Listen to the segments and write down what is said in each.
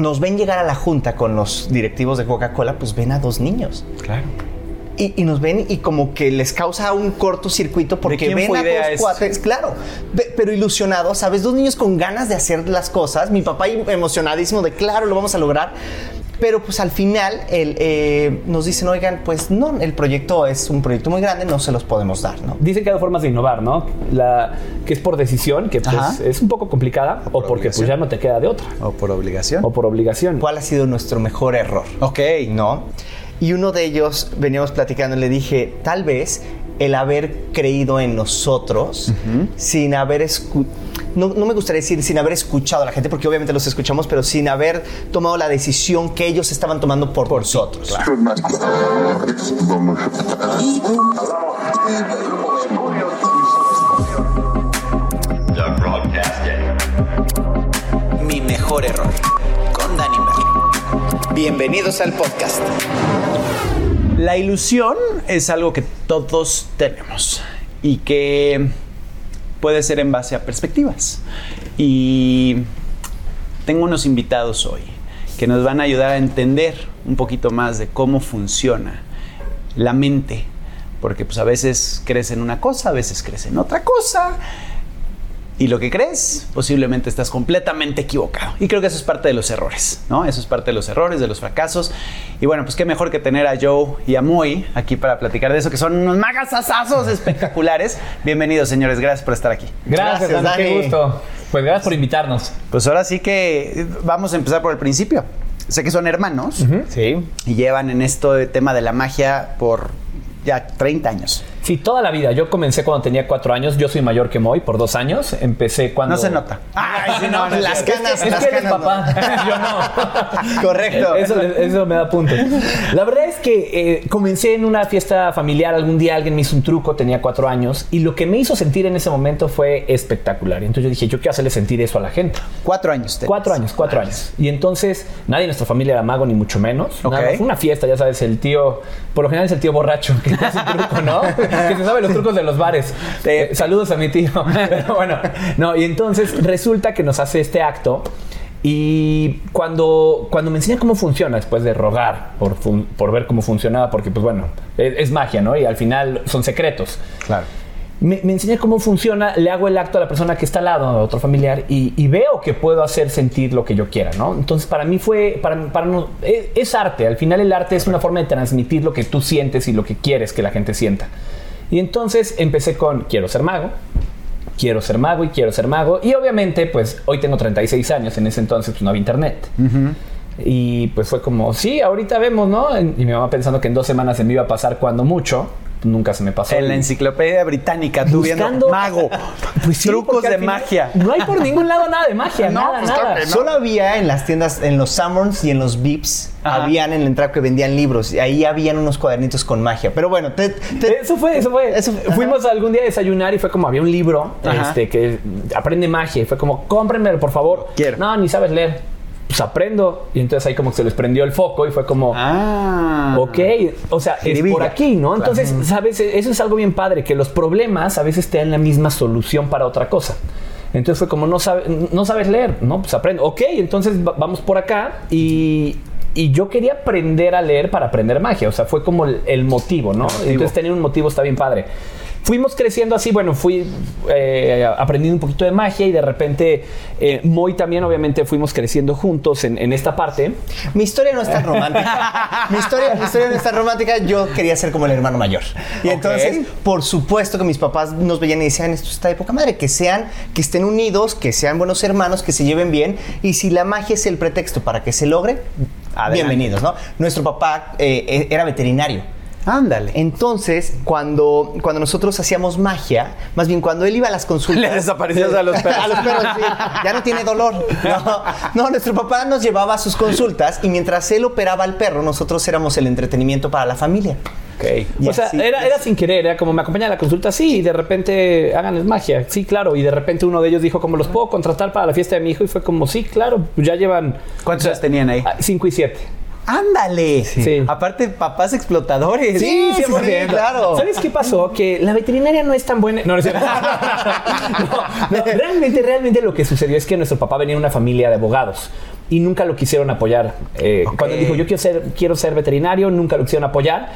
nos ven llegar a la junta con los directivos de Coca-Cola, pues ven a dos niños. Claro. Y, y nos ven y como que les causa un cortocircuito porque ven a dos cuates, claro, pe- pero ilusionados, ¿sabes? Dos niños con ganas de hacer las cosas. Mi papá emocionadísimo de, claro, lo vamos a lograr. Pero pues al final el, eh, nos dicen, oigan, pues no, el proyecto es un proyecto muy grande, no se los podemos dar, ¿no? Dicen que hay dos formas de innovar, ¿no? La que es por decisión, que pues, es un poco complicada, o, por porque pues ya no te queda de otra, ¿O por obligación? o por obligación. ¿Cuál ha sido nuestro mejor error? Ok. ¿no? Y uno de ellos, veníamos platicando, le dije, tal vez el haber creído en nosotros sin haber escuchado, no, no me gustaría decir sin haber escuchado a la gente, porque obviamente los escuchamos, pero sin haber tomado la decisión que ellos estaban tomando por, nosotros. Start broadcasting. Mi mejor error con Danny Merlo. Bienvenidos al podcast. La ilusión es algo que todos tenemos y que puede ser en base a perspectivas. Y tengo unos invitados hoy que nos van a ayudar a entender un poquito más de cómo funciona la mente. Porque pues a veces crees en una cosa, a veces crees en otra cosa. Y lo que crees, posiblemente estás completamente equivocado. Y creo que eso es parte de los errores, ¿no? Eso es parte de los errores, de los fracasos. Y bueno, pues qué mejor que tener a Joe y a Moy aquí para platicar de eso, que son unos magasasazos espectaculares. Bienvenidos, señores. Gracias por estar aquí. Gracias, Gracias, Dani, qué gusto. Pues gracias por invitarnos. Pues ahora sí que vamos a empezar por el principio. Sé que son hermanos Sí. y llevan en esto de tema de la magia por ya 30 años. Sí, toda la vida. Yo comencé cuando tenía cuatro años. Yo soy mayor que Moy por dos años. Empecé cuando... No se nota. Ay, sí, no, las canas, Es las que canas, no. papá. Yo no. Correcto. Eso, eso me da puntos. La verdad es que eh, comencé en una fiesta familiar. Algún día alguien me hizo un truco, tenía cuatro años. Y lo que me hizo sentir en ese momento fue espectacular. Y entonces yo dije, yo quiero hacerle sentir eso a la gente. Cuatro años. tenías. Cuatro años, cuatro años. Y entonces nadie en nuestra familia era mago, ni mucho menos. Ok. Nada más, Fue una fiesta, ya sabes, el tío, por lo general es el tío borracho, que te hace un truco, ¿no? Que se sabe los trucos de los bares. Eh, saludos a mi tío. Pero bueno, no, y entonces resulta que nos hace este acto. Y cuando, cuando me enseña cómo funciona, después de rogar por, por ver cómo funcionaba, porque pues bueno, es, es magia, ¿no? Y al final son secretos. Claro. Me, me enseña cómo funciona, le hago el acto a la persona que está al lado, a otro familiar, y, y veo que puedo hacer sentir lo que yo quiera, ¿no? Entonces, para mí fue, para, para no- es, es arte, al final el arte es una forma de transmitir lo que tú sientes y lo que quieres que la gente sienta. Y entonces empecé con, quiero ser mago, quiero ser mago y quiero ser mago, y obviamente, pues hoy tengo 36 años, en ese entonces pues no había internet. Y pues fue como, sí, ahorita vemos, ¿no? Y mi mamá pensando que en dos semanas se me iba a pasar cuando mucho, nunca se me pasó. En la enciclopedia británica, tú viendo Buscando- mago, Pues sí, trucos de final magia. No hay por ningún lado nada de magia, No, nada, pues claro nada. que no. Solo había en las tiendas, en los Summers y en los Vips, Ajá. habían en la entrada que vendían libros. Y ahí habían unos cuadernitos con magia. Pero bueno, te, te- Eso fue, eso fue. Eso-. Fuimos algún día a desayunar y fue como había un libro Ajá. este, que aprende magia y fue como cómprenmelo por favor. Quiero. No, ni sabes leer. Pues aprendo. Y entonces ahí como que se les prendió el foco y fue como. Ah. Ok, o sea, es por aquí, ¿no? Entonces, ¿sabes? Eso es algo bien padre, que los problemas a veces te dan la misma solución para otra cosa. Entonces fue como, no, sabe- no sabes leer, ¿no? Pues aprendo. Ok, entonces va- vamos por acá y, y yo quería aprender a leer para aprender magia. O sea, fue como el, el motivo, ¿no? Entonces tener un motivo está bien padre. Fuimos creciendo así, bueno, fui eh, aprendiendo un poquito de magia y de repente eh, Moy también obviamente fuimos creciendo juntos en, en esta parte. Mi historia no es tan romántica. mi, historia, mi historia no es tan romántica. Yo quería ser como el hermano mayor. Y entonces, por supuesto que mis papás nos veían y decían, esto está de poca madre, que sean, que estén unidos, que sean buenos hermanos, que se lleven bien. Y si la magia es el pretexto para que se logre, Adelante. bienvenidos, ¿no? Nuestro papá eh, era veterinario. Ándale. Entonces, cuando, cuando nosotros hacíamos magia, más bien cuando él iba a las consultas. Le desaparecías a los perros. a los perros, sí. Ya no tiene dolor. No, no, nuestro papá nos llevaba a sus consultas y mientras él operaba al perro, nosotros éramos el entretenimiento para la familia. Ok. Y o sea, era, era sin querer, era como me acompaña a la consulta, sí, y de repente háganles magia, sí, claro, y de repente uno de ellos dijo, como los puedo contratar para la fiesta de mi hijo, y fue como, sí, claro, ya llevan ¿Cuántos tenían ahí? ah, cinco y siete. Ándale. Sí. Aparte, papás explotadores. Sí, sí, 100%. claro. ¿Sabes qué pasó? Que la veterinaria no es tan buena. No, no, es cierto. No, no, realmente, realmente lo que sucedió es que nuestro papá venía de una familia de abogados. Y nunca lo quisieron apoyar. Eh, Ok. Cuando él dijo, yo quiero ser, quiero ser veterinario, nunca lo quisieron apoyar.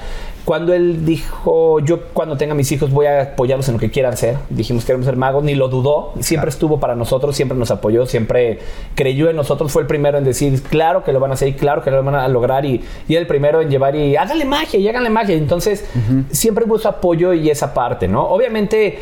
Cuando él dijo, yo cuando tenga mis hijos voy a apoyarlos en lo que quieran ser, dijimos queremos ser magos, ni lo dudó, siempre estuvo para nosotros, siempre nos apoyó, siempre creyó en nosotros, fue el primero en decir, claro que lo van a hacer y claro que lo van a lograr y, y el primero en llevar y háganle magia y háganle magia. Entonces, siempre hubo ese apoyo y esa parte, ¿no? Obviamente,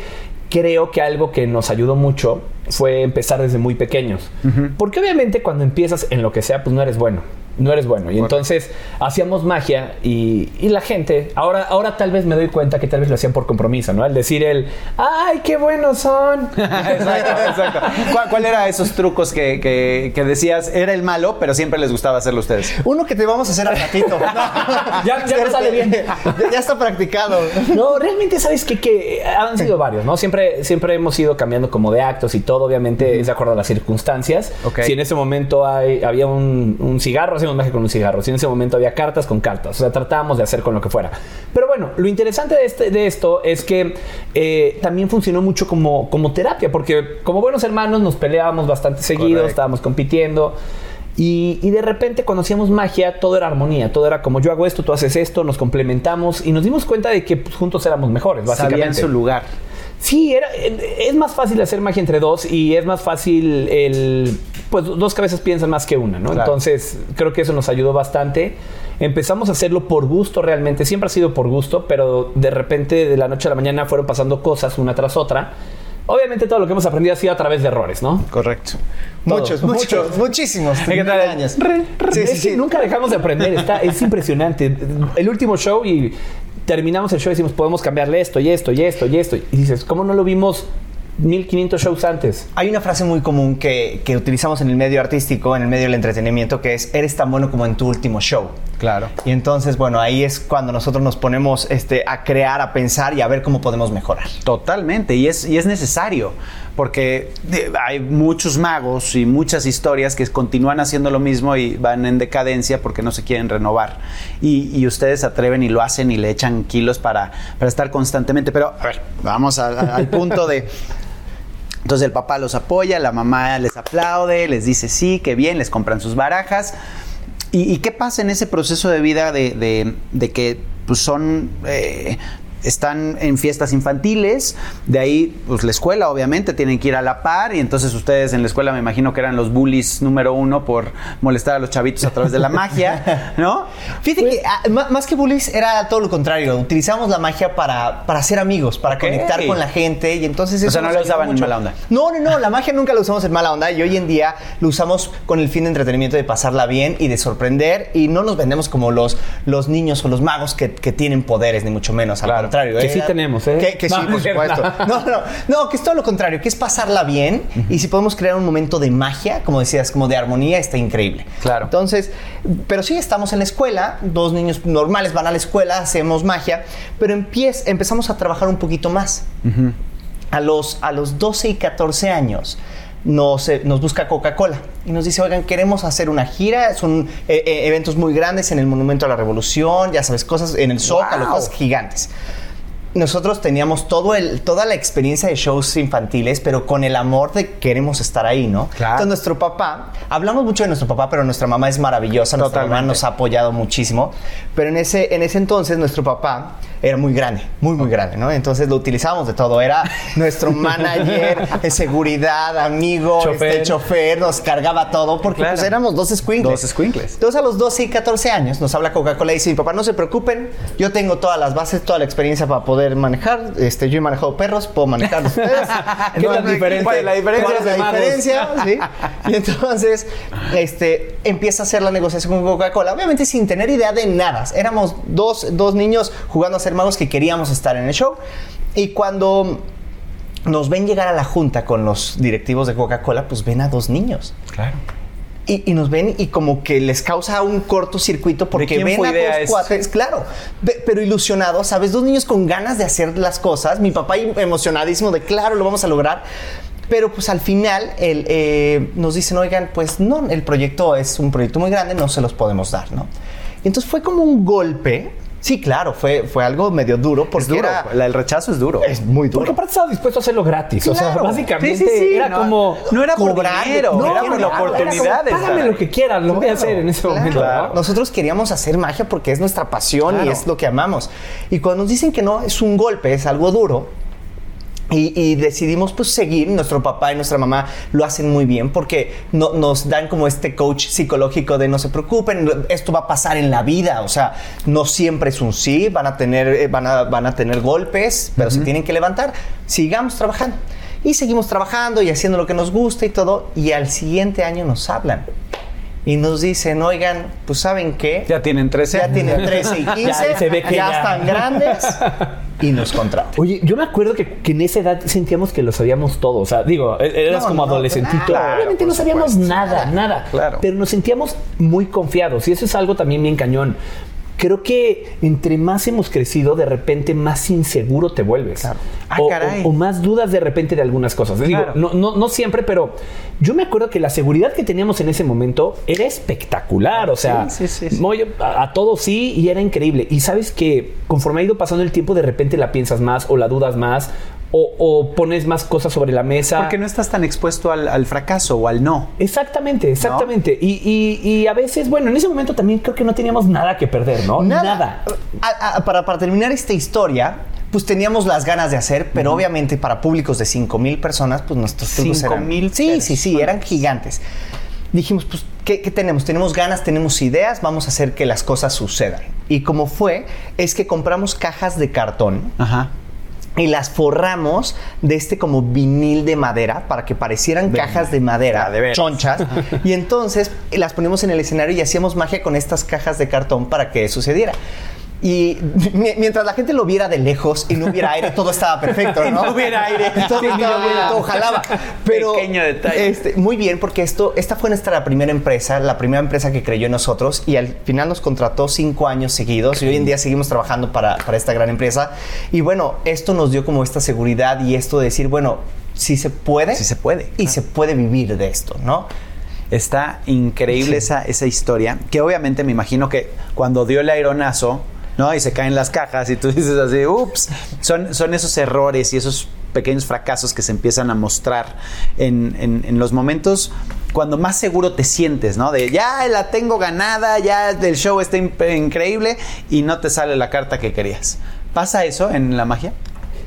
creo que algo que nos ayudó mucho fue empezar desde muy pequeños. Porque obviamente cuando empiezas en lo que sea, pues no eres bueno. No eres bueno. Y entonces hacíamos magia y, y la gente, ahora, ahora tal vez me doy cuenta que tal vez lo hacían por compromiso, ¿no? Al decir el, ¡ay, qué buenos son! exacto, exacto. ¿Cuál, cuál era esos trucos que, que- que decías? Era el malo, pero siempre les gustaba hacerlo a ustedes. Uno que te vamos a hacer al ratito. Ya- ya no sale bien. Ya, ya está practicado. No, realmente sabes que, que han sido varios, ¿no? Siempre, siempre hemos ido cambiando como de actos y todo, obviamente es de acuerdo a las circunstancias. Si en ese momento hay, había un, un cigarro, hacíamos magia con un cigarro. Si en ese momento había cartas, con cartas. O sea, tratábamos de hacer con lo que fuera. Pero bueno, lo interesante de, este, de esto es que eh, también funcionó mucho como, como terapia, porque como buenos hermanos nos peleábamos bastante seguidos, Correcto. estábamos compitiendo. Y, y de repente cuando hacíamos magia, todo era armonía, todo era como yo hago esto, tú haces esto, nos complementamos y nos dimos cuenta de que pues, juntos éramos mejores, básicamente. Sabían su lugar. Sí, era, es más fácil hacer magia entre dos y es más fácil el... Pues dos cabezas piensan más que una, ¿no? Claro. Entonces creo que eso nos ayudó bastante. Empezamos a hacerlo por gusto realmente, siempre ha sido por gusto, pero de repente de la noche a la mañana fueron pasando cosas una tras otra. Obviamente todo lo que hemos aprendido ha sido a través de errores, ¿no? Correcto. Muchos, Todo. muchos, muchísimos. ¿Qué tal? años. Sí, sí, sí. nunca dejamos de aprender, está, es impresionante. El último show y terminamos el show y decimos, podemos cambiarle esto y esto y esto y esto. Y dices, ¿cómo no lo vimos 1500 shows antes? Hay una frase muy común que, que utilizamos en el medio artístico, en el medio del entretenimiento, que es, eres tan bueno como en tu último show. Claro. Y entonces, bueno, ahí es cuando nosotros nos ponemos este, a crear, a pensar y a ver cómo podemos mejorar. Totalmente, y es, y es necesario, porque eh, hay muchos magos y muchas historias que continúan haciendo lo mismo y van en decadencia porque no se quieren renovar. Y, y ustedes se atreven y lo hacen y le echan kilos para, para estar constantemente. Pero, a ver, vamos a- al punto de... Entonces el papá los apoya, la mamá les aplaude, les dice sí, que bien, les compran sus barajas. ¿Y, qué pasa en ese proceso de vida de, de- de que pues, son... eh, están en fiestas infantiles, de ahí pues la escuela obviamente tienen que ir a la par y entonces ustedes en la escuela me imagino que eran los bullies número uno por molestar a los chavitos a través de la magia, ¿no? Fíjate que ah, más que bullies era todo lo contrario. Utilizamos la magia para, para ser amigos, para conectar con la gente y entonces O eso sea, no la usaban en mala onda. No, no, no. La magia nunca la usamos en mala onda y hoy en día lo usamos con el fin de entretenimiento, de pasarla bien y de sorprender y no nos vendemos como los, los niños o los magos que, que tienen poderes, ni mucho menos. Al Claro. Contrario. Que ¿eh? sí tenemos, ¿eh? Que, que sí, No, por supuesto. No, no, no, que es todo lo contrario, que es pasarla bien y si podemos crear un momento de magia, como decías, como de armonía, está increíble. Claro. Entonces, pero sí, estamos en la escuela, dos niños normales van a la escuela, hacemos magia, pero empiez- empezamos a trabajar un poquito más. a, los, a los 12 y 14 años nos, eh, nos busca Coca-Cola y nos dice, oigan, queremos hacer una gira, son eh, eh, eventos muy grandes en el Monumento a la Revolución, ya sabes, cosas en el Zócalo, Wow. cosas gigantes. Nosotros teníamos todo el, toda la experiencia de shows infantiles, pero con el amor de queremos estar ahí, ¿no? Claro. Entonces nuestro papá, hablamos mucho de nuestro papá, pero nuestra mamá es maravillosa, nuestra mamá Totalmente. nos ha apoyado muchísimo, pero en ese, en ese entonces nuestro papá era muy grande, muy, muy grande, ¿no? Entonces lo utilizábamos de todo, era nuestro manager, de seguridad, amigo, Chofer. este chofer, nos cargaba todo, porque Claro. pues éramos dos squinkles. Dos squinkles. Entonces a los 12 y 14 años nos habla Coca-Cola y dice, mi papá, no se preocupen, yo tengo todas las bases, toda la experiencia para poder manejar, este, yo he manejado perros, puedo manejar ustedes. ¿Qué tan diferente? ¿Cuál es la diferencia? ¿Cuál es ¿Cuál es la diferencia? ¿Sí? Y entonces este, empieza a hacer la negociación con Coca-Cola, obviamente sin tener idea de nada. Éramos dos, dos niños jugando a ser magos que queríamos estar en el show. Y cuando nos ven llegar a la junta con los directivos de Coca-Cola, pues ven a dos niños. Claro. Y, y nos ven y como que les causa un cortocircuito porque ven a dos cuates, claro, pe- pero ilusionados, ¿sabes? Dos niños con ganas de hacer las cosas. Mi papá emocionadísimo de, claro, lo vamos a lograr. Pero pues al final el, eh, nos dicen, oigan, pues no, el proyecto es un proyecto muy grande, no se los podemos dar, ¿no? Y entonces fue como un golpe Sí, claro, fue, fue algo medio duro porque Es duro. era... La- el rechazo es duro. Es muy duro. Porque aparte estaba dispuesto a hacerlo gratis. O sea, básicamente Sí, sí, sí, era no, como. no era por cobrar, dinero, no, era por la oportunidad Págame lo que quieras, lo voy a hacer en ese momento. Claro. ¿no? Nosotros queríamos hacer magia porque es nuestra pasión Claro. y es lo que amamos. Y cuando nos dicen que no, es un golpe, es algo duro. Y, y decidimos pues seguir, nuestro papá y nuestra mamá lo hacen muy bien porque no- nos dan como este coach psicológico de no se preocupen, esto va a pasar en la vida, o sea, no siempre es un sí, van a tener, eh, van a, van a tener golpes, pero se tienen que levantar, sigamos trabajando. Y seguimos trabajando y haciendo lo que nos gusta y todo, y al siguiente año nos hablan y nos dicen, oigan, pues ¿saben qué? Ya tienen 13 Ya tienen 13 y 15, Ya se ve que ya ya. están grandes y nos contratan. Oye, yo me acuerdo que, que en esa edad sentíamos que lo sabíamos todo. O sea, digo, e- eras No, como no, adolescentito. claro, Obviamente no sabíamos supuesto. nada, nada. Claro. Pero nos sentíamos muy confiados. Y eso es algo también bien cañón. Creo que entre más hemos crecido, de repente más inseguro te vuelves. Claro. Ah, o, caray. o- o más dudas de repente de algunas cosas. Digo, Claro. no, no, no siempre, pero yo me acuerdo que la seguridad que teníamos en ese momento era espectacular. O sea, Sí, sí, sí, sí. muy- a, a todos sí y era increíble. Y sabes que conforme ha ido pasando el tiempo, de repente la piensas más o la dudas más o, o pones más cosas sobre la mesa. Porque no estás tan expuesto al, al fracaso o al no. Exactamente, exactamente. Y, y- y a veces, bueno, en ese momento también creo que no teníamos nada que perder, ¿no? Nada. A- a- para, para terminar esta historia, pues teníamos las ganas de hacer, pero obviamente para públicos de 5 mil personas, pues nuestros trucos eran... 5,000 Sí, sí, sí, eran gigantes. Dijimos, pues, ¿qué, qué tenemos? Tenemos ganas, tenemos ideas, vamos a hacer que las cosas sucedan. Y como fue, es que compramos cajas de cartón Ajá. Y las forramos de este como vinil de madera para que parecieran cajas de madera, Ah, de chonchas. y entonces las ponemos en el escenario y hacíamos magia con estas cajas de cartón para que sucediera. Y mi- mientras la gente lo viera de lejos y no hubiera aire, todo estaba perfecto, ¿no? No hubiera aire. Todo Sí, estaba hubiera- todo jalaba. Pero, Pequeño detalle. este, muy bien, porque esto, esta fue nuestra primera empresa, la primera empresa que creyó en nosotros y al final nos contrató cinco años seguidos y hoy en día seguimos trabajando para, para esta gran empresa. Y bueno, esto nos dio como esta seguridad y esto de decir, bueno, si se puede. Sí se puede, Y se puede vivir de esto, ¿no? Está increíble esa, esa historia, que obviamente me imagino que cuando dio el aeronazo, ¿no? Y se caen las cajas y tú dices así, ups, son, son esos errores y esos pequeños fracasos que se empiezan a mostrar en, en- en los momentos cuando más seguro te sientes, ¿no? De ya la tengo ganada, ya el show está increíble y no te sale la carta que querías. ¿Pasa eso en la magia?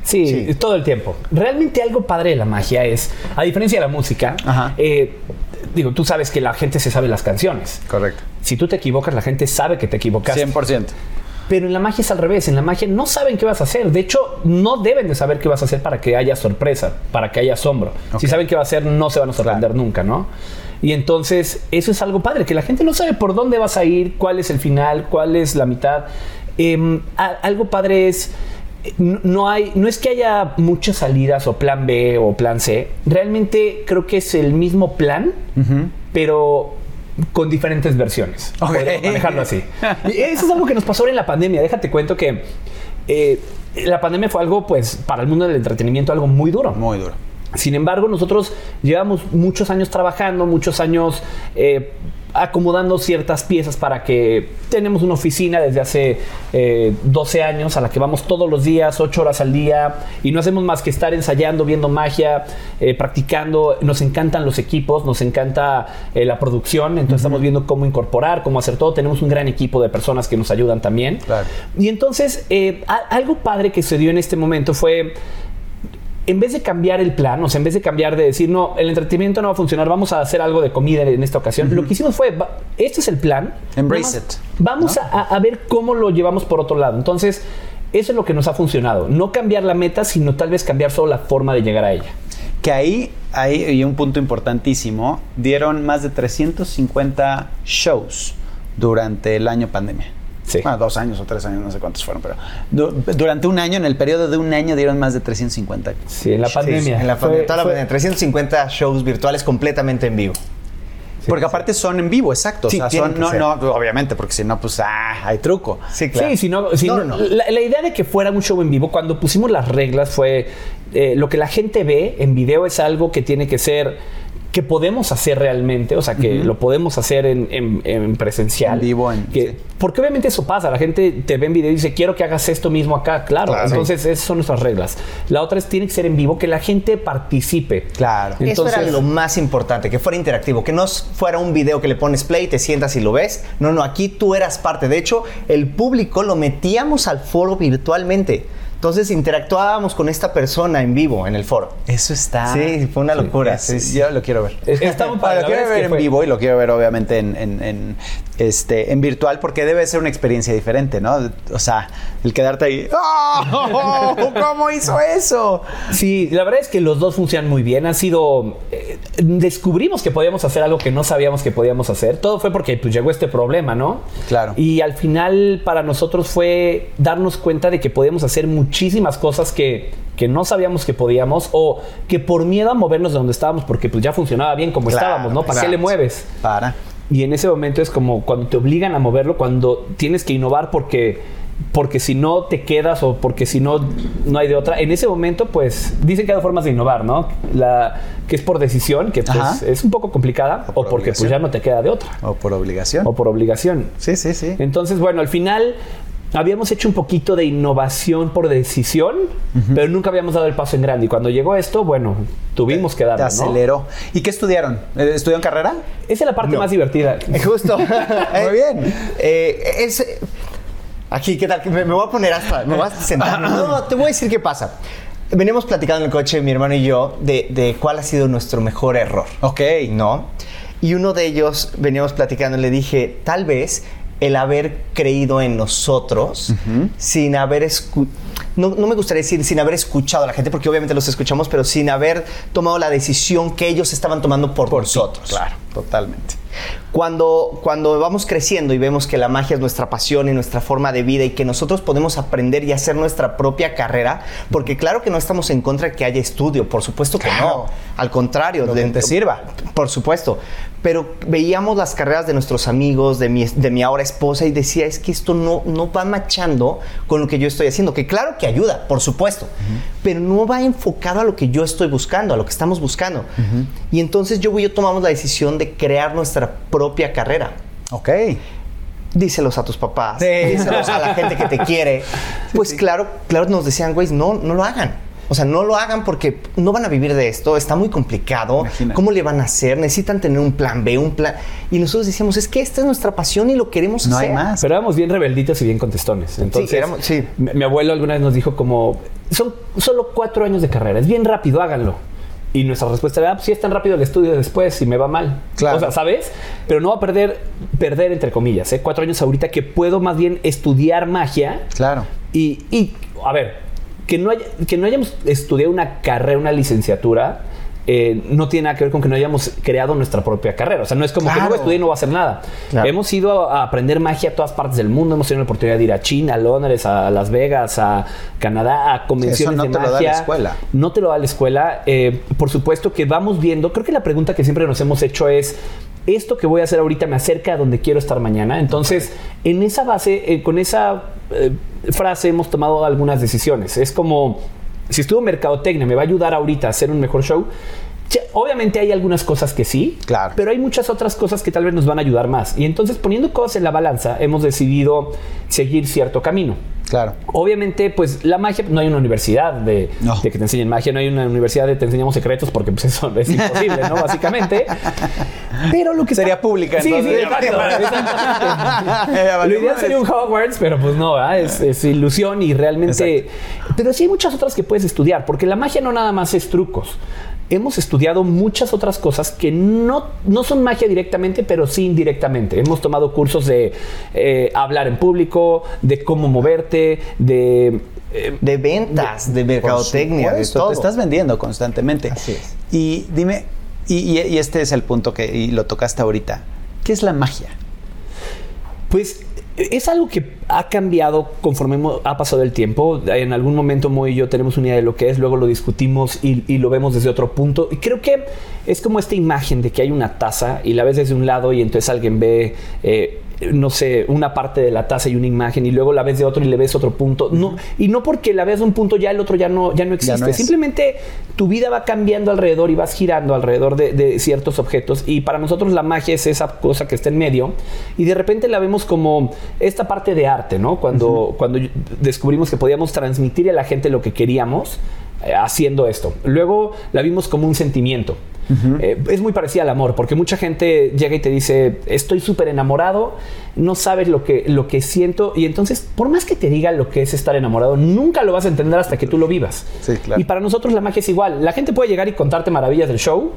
Sí, Sí. todo el tiempo. Realmente algo padre de la magia es, a diferencia de la música, eh, digo, tú sabes que la gente se sabe las canciones. Correcto. Si tú te equivocas, la gente sabe que te equivocaste. 100%. Pero en la magia es al revés. En la magia no saben qué vas a hacer. De hecho, no deben de saber qué vas a hacer para que haya sorpresa, para que haya asombro. Si saben qué va a hacer, no se van a sorprender nunca, ¿no? Y entonces, eso es algo padre, que la gente no sabe por dónde vas a ir, cuál es el final, cuál es la mitad. Em, a- algo padre es. No no hay, no es que haya muchas salidas o plan B o plan C. Realmente creo que es el mismo plan, pero con diferentes versiones. Ok. Podríamos manejarlo así. Y eso es algo que nos pasó ahora en la pandemia. Déjate cuento que eh, la pandemia fue algo, pues, para el mundo del entretenimiento, algo muy duro. Muy duro. Sin embargo, nosotros llevamos muchos años trabajando, muchos años eh, acomodando ciertas piezas para que tenemos una oficina desde hace eh, 12 años a la que vamos todos los días, 8 horas al día, y no hacemos más que estar ensayando, viendo magia, eh, practicando. Nos encantan los equipos, nos encanta eh, la producción, entonces estamos viendo cómo incorporar, cómo hacer todo. Tenemos un gran equipo de personas que nos ayudan también. Claro. Y entonces, eh, algo padre que se dio en este momento fue en vez de cambiar el plan, o sea, en vez de cambiar de decir, no, el entretenimiento no va a funcionar, vamos a hacer algo de comida en esta ocasión, lo que hicimos fue, va- este es el plan. Embrace it, Vamos a, a ver cómo lo llevamos por otro lado. Entonces, eso es lo que nos ha funcionado. No cambiar la meta, sino tal vez cambiar solo la forma de llegar a ella. Que ahí hay un punto importantísimo, dieron más de 350 shows durante el año pandemia. Sí. Bueno, dos años o tres años, no sé cuántos fueron, pero du- durante un año, en el periodo de un año, dieron más de 350. Sí, en la Sí, pandemia. en la Fue- pandemia, toda la fue- pandemia, 350 shows virtuales completamente en vivo. porque aparte son en vivo, exacto. Sí, o sea, son, no, ser. no, obviamente, porque si no, pues, ah, hay truco. Sí, claro. Sí, si no, si No, no- no, no. La, la idea de que fuera un show en vivo, cuando pusimos las reglas, fue eh, lo que la gente ve en video es algo que tiene que ser que podemos hacer realmente, o sea, que lo podemos hacer en, en- en presencial. En vivo, en- que, sí. Porque obviamente eso pasa, la gente te ve en video y dice, quiero que hagas esto mismo acá, claro. Claro. Entonces, esas son nuestras reglas. La otra es, tiene que ser en vivo, que la gente participe. Claro. Eso era lo más importante, que fuera interactivo, que no fuera un video que le pones play, te sientas y lo ves. No, no, aquí tú eras parte. De hecho, el público lo metíamos al foro virtualmente. Entonces interactuábamos con esta persona en vivo en el foro. Eso está. Sí, fue una locura. Es- Sí, sí. Yo lo quiero ver. Es- está muy padre, lo quiero ver que en fue- vivo y lo quiero ver obviamente en, en- en, este, en virtual porque debe ser una experiencia diferente, ¿no? O sea, el quedarte ahí. ¡Oh! ¿Cómo hizo eso? Sí, la verdad es que los dos funcionan muy bien. Han sido. eh, descubrimos que podíamos hacer algo que no sabíamos que podíamos hacer. Todo fue porque pues, llegó este problema, ¿no? Claro. Y al final, para nosotros fue darnos cuenta de que podíamos hacer muchísimas cosas que, que no sabíamos que podíamos o que por miedo a movernos de donde estábamos, porque pues ya funcionaba bien como Claro, estábamos, ¿no? ¿Para qué le mueves? Para. Y en ese momento es como cuando te obligan a moverlo, cuando tienes que innovar porque porque si no te quedas o porque si no no hay de otra. En ese momento, pues dicen que hay formas de innovar, ¿no? La que es por decisión, que pues es un poco complicada, O o, por porque pues ya no te queda de otra, O por obligación. o por obligación. Sí, sí, sí. Entonces, bueno, al final habíamos hecho un poquito de innovación por decisión, pero nunca habíamos dado el paso en grande. Y cuando llegó esto, bueno, tuvimos que Te darlo, ¿no? aceleró. ¿Y qué estudiaron? Eh, ¿Estudiaron carrera? Esa es la parte No. más divertida. Justo. Muy bien. Eh, es, aquí, ¿qué tal? Me, me voy a poner hasta. Me voy a sentar. No, te voy a decir qué pasa. Veníamos platicando en el coche, mi hermano y yo, de, de cuál ha sido nuestro mejor error. Ok. ¿No? Y uno de ellos, veníamos platicando, le dije, tal vez el haber creído en nosotros sin haber escu- no, no me gustaría decir sin haber escuchado a la gente, porque obviamente los escuchamos, pero sin haber tomado la decisión que ellos estaban tomando por, nosotros. Claro, totalmente. Cuando, cuando vamos creciendo y vemos que la magia es nuestra pasión y nuestra forma de vida y que nosotros podemos aprender y hacer nuestra propia carrera, porque claro que no estamos en contra de que haya estudio, por supuesto que Claro. no, al contrario, que te sirva. Por supuesto, pero veíamos las carreras de nuestros amigos, de mi, de mi ahora esposa y decía, es que esto no, no va machando con lo que yo estoy haciendo, que claro que ayuda, por supuesto, pero no va enfocado a lo que yo estoy buscando, a lo que estamos buscando. Y entonces yo y yo tomamos la decisión de crear nuestra propia carrera. Ok. Díselos a tus papás, Sí. díselos a la gente que te quiere. Pues claro, claro nos decían, güey, no, no lo hagan. O sea, no lo hagan porque no van a vivir de esto, está muy complicado. Imagínate. ¿Cómo le van a hacer? Necesitan tener un plan B, un plan. Y nosotros decíamos, es que esta es nuestra pasión y lo queremos No hacer. hay más. Pero éramos bien rebelditos y bien contestones. Entonces, éramos- sí. Mi, mi abuelo alguna vez nos dijo como, son solo cuatro años de carrera, es bien rápido, háganlo. Y nuestra respuesta era, ah, pues sí es tan rápido el estudio después, si me va mal. Claro. O sea, ¿sabes? Pero no va a perder, perder entre comillas, ¿eh? cuatro años ahorita que puedo más bien estudiar magia Claro. y, y, a ver, que no, haya- que no hayamos estudiado una carrera, una licenciatura, eh, no tiene nada que ver con que no hayamos creado nuestra propia carrera. O sea, no es como que no estudié y no voy a hacer nada. Claro. Hemos ido a, a aprender magia a todas partes del mundo. Hemos tenido la oportunidad de ir a China, a Londres, a Las Vegas, a Canadá, a convenciones no de te lo da la escuela. No te lo da la escuela. Eh, por supuesto que vamos viendo. Creo que la pregunta que siempre nos hemos hecho es. Esto que voy a hacer ahorita me acerca a donde quiero estar mañana. Entonces, en esa base, eh, con esa eh, frase hemos tomado algunas decisiones. Es como, si estuvo mercadotecnia, me va a ayudar ahorita a hacer un mejor show. Obviamente hay algunas cosas que sí, Claro. pero hay muchas otras cosas que tal vez nos van a ayudar más. Y entonces poniendo cosas en la balanza, hemos decidido seguir cierto camino. Claro. Obviamente, pues la magia, no hay una universidad de, No. de que te enseñen magia, no hay una universidad de te enseñamos secretos porque pues eso es imposible, ¿no? Básicamente. Pero lo que Sería está- pública, Sí, sí, entonces. exacto. Exactamente. valió lo ideal sería un Hogwarts, pero pues no, ¿verdad? es, es ilusión y realmente... Pero sí hay muchas otras que puedes estudiar, porque la magia no nada más es trucos. Hemos estudiado muchas otras cosas que no, no son magia directamente, pero sí indirectamente. Hemos tomado cursos de eh, hablar en público, de cómo moverte, de... eh, De ventas, de mercadotecnia, de todo. Te estás vendiendo constantemente. Así es. Y dime, y este es el punto que y lo tocaste ahorita. ¿Qué es la magia? Pues es algo que ha cambiado conforme ha pasado el tiempo. En algún momento Mo y yo tenemos una idea de lo que es, luego lo discutimos y, lo vemos desde otro punto. Y creo que es como esta imagen de que hay una taza y la ves desde un lado y entonces alguien ve eh, no sé, una parte de la taza y una imagen y luego la ves de otro y le ves otro punto. No, y no porque la ves de un punto ya el otro ya no, ya no existe. no. Simplemente tu vida va cambiando alrededor y vas girando alrededor de, de ciertos objetos. Y para nosotros la magia es esa cosa que está en medio. Y de repente la vemos como esta parte de arte, ¿no? Cuando, cuando descubrimos que podíamos transmitir a la gente lo que queríamos haciendo esto. Luego la vimos como un sentimiento. Eh, es muy parecida al amor, porque mucha gente llega y te dice, estoy súper enamorado, no sabes lo que, lo que siento, y entonces, por más que te diga lo que es estar enamorado, nunca lo vas a entender hasta que tú lo vivas. Sí, claro. Y para nosotros la magia es igual. La gente puede llegar y contarte maravillas del show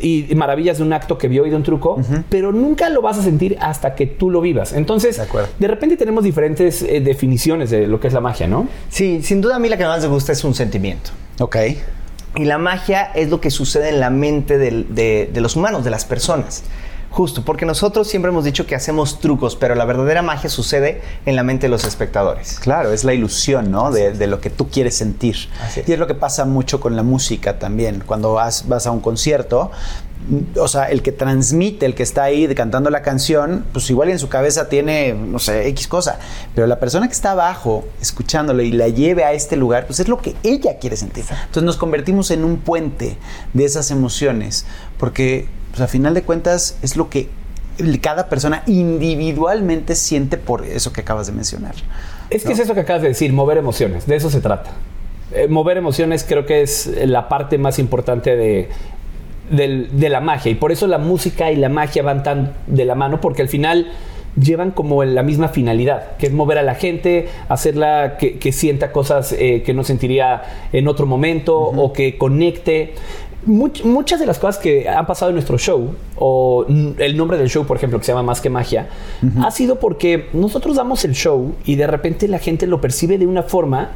y maravillas de un acto que vio y de un truco, pero nunca lo vas a sentir hasta que tú lo vivas. Entonces, De de repente tenemos diferentes eh, definiciones de lo que es la magia, ¿no? Sí, sin duda a mí la que más me gusta es un sentimiento. Ok. Y la magia es lo que sucede en la mente del- de, de los humanos, de las personas. Justo, porque nosotros siempre hemos dicho que hacemos trucos, pero la verdadera magia sucede en la mente de los espectadores. Claro, es la ilusión, ¿no? De, de lo que tú quieres sentir. Es. Y es lo que pasa mucho con la música también. Cuando vas, vas a un concierto, mm, o sea, el que transmite, el que está ahí cantando la canción, pues igual en su cabeza tiene, no sé, X cosa. Pero la persona que está abajo, escuchándolo y la lleve a este lugar, pues es lo que ella quiere sentir. Entonces nos convertimos en un puente de esas emociones. Porque, pues a final de cuentas, es lo que cada persona individualmente siente por eso que acabas de mencionar. Es que ¿no? es eso que acabas de decir, mover emociones, de eso se trata. Eh, mover emociones creo que es la parte más importante de, de la magia y por eso la música y la magia van tan de la mano porque al final llevan como la misma finalidad, que es mover a la gente, hacerla que, que sienta cosas eh, que no sentiría en otro momento o que conecte. Much- muchas de las cosas que han pasado en nuestro show, o el nombre del show, por ejemplo, que se llama Más que Magia, ha sido porque nosotros damos el show y de repente la gente lo percibe de una forma.